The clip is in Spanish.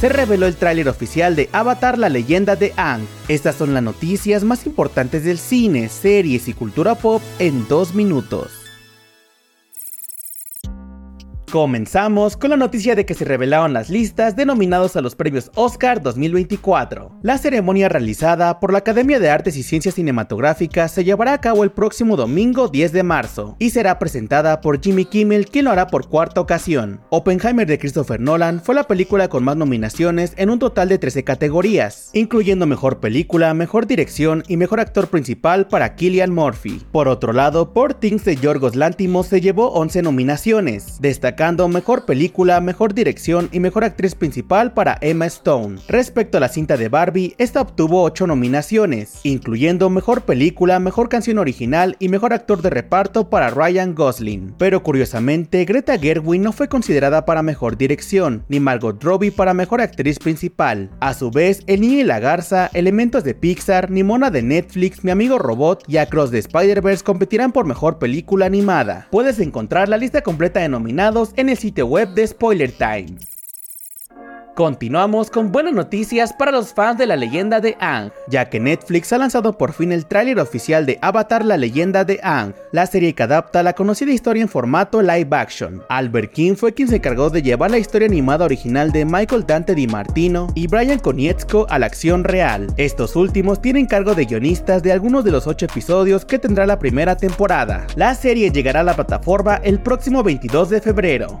se reveló el tráiler oficial de Avatar la leyenda de Aang. Estas son las noticias más importantes del cine, series y cultura pop en dos minutos. Comenzamos con la noticia de que se revelaron las listas denominados a los premios Oscar 2024. La ceremonia realizada por la Academia de Artes y Ciencias Cinematográficas se llevará a cabo el próximo domingo 10 de marzo y será presentada por Jimmy Kimmel, quien lo hará por cuarta ocasión. Oppenheimer de Christopher Nolan fue la película con más nominaciones en un total de 13 categorías, incluyendo mejor película, mejor dirección y mejor actor principal para Killian Murphy. Por otro lado, Por Things de Yorgos Lantimos se llevó 11 nominaciones, destacando Mejor Película, Mejor Dirección y Mejor Actriz Principal para Emma Stone. Respecto a la cinta de Barbie, esta obtuvo 8 nominaciones, incluyendo Mejor Película, Mejor Canción Original y Mejor Actor de Reparto para Ryan Gosling. Pero curiosamente, Greta Gerwig no fue considerada para Mejor Dirección, ni Margot Robbie para Mejor Actriz Principal. A su vez, El Niño y la Garza, Elementos de Pixar, ni Mona de Netflix, Mi Amigo Robot y Across the Spider-Verse competirán por Mejor Película Animada. Puedes encontrar la lista completa de nominados en el sitio web de Spoiler Time. Continuamos con buenas noticias para los fans de la leyenda de Aang, ya que Netflix ha lanzado por fin el tráiler oficial de Avatar la leyenda de Aang, la serie que adapta la conocida historia en formato live action. Albert King fue quien se encargó de llevar la historia animada original de Michael Dante Di Martino y Brian Konietzko a la acción real. Estos últimos tienen cargo de guionistas de algunos de los 8 episodios que tendrá la primera temporada. La serie llegará a la plataforma el próximo 22 de febrero.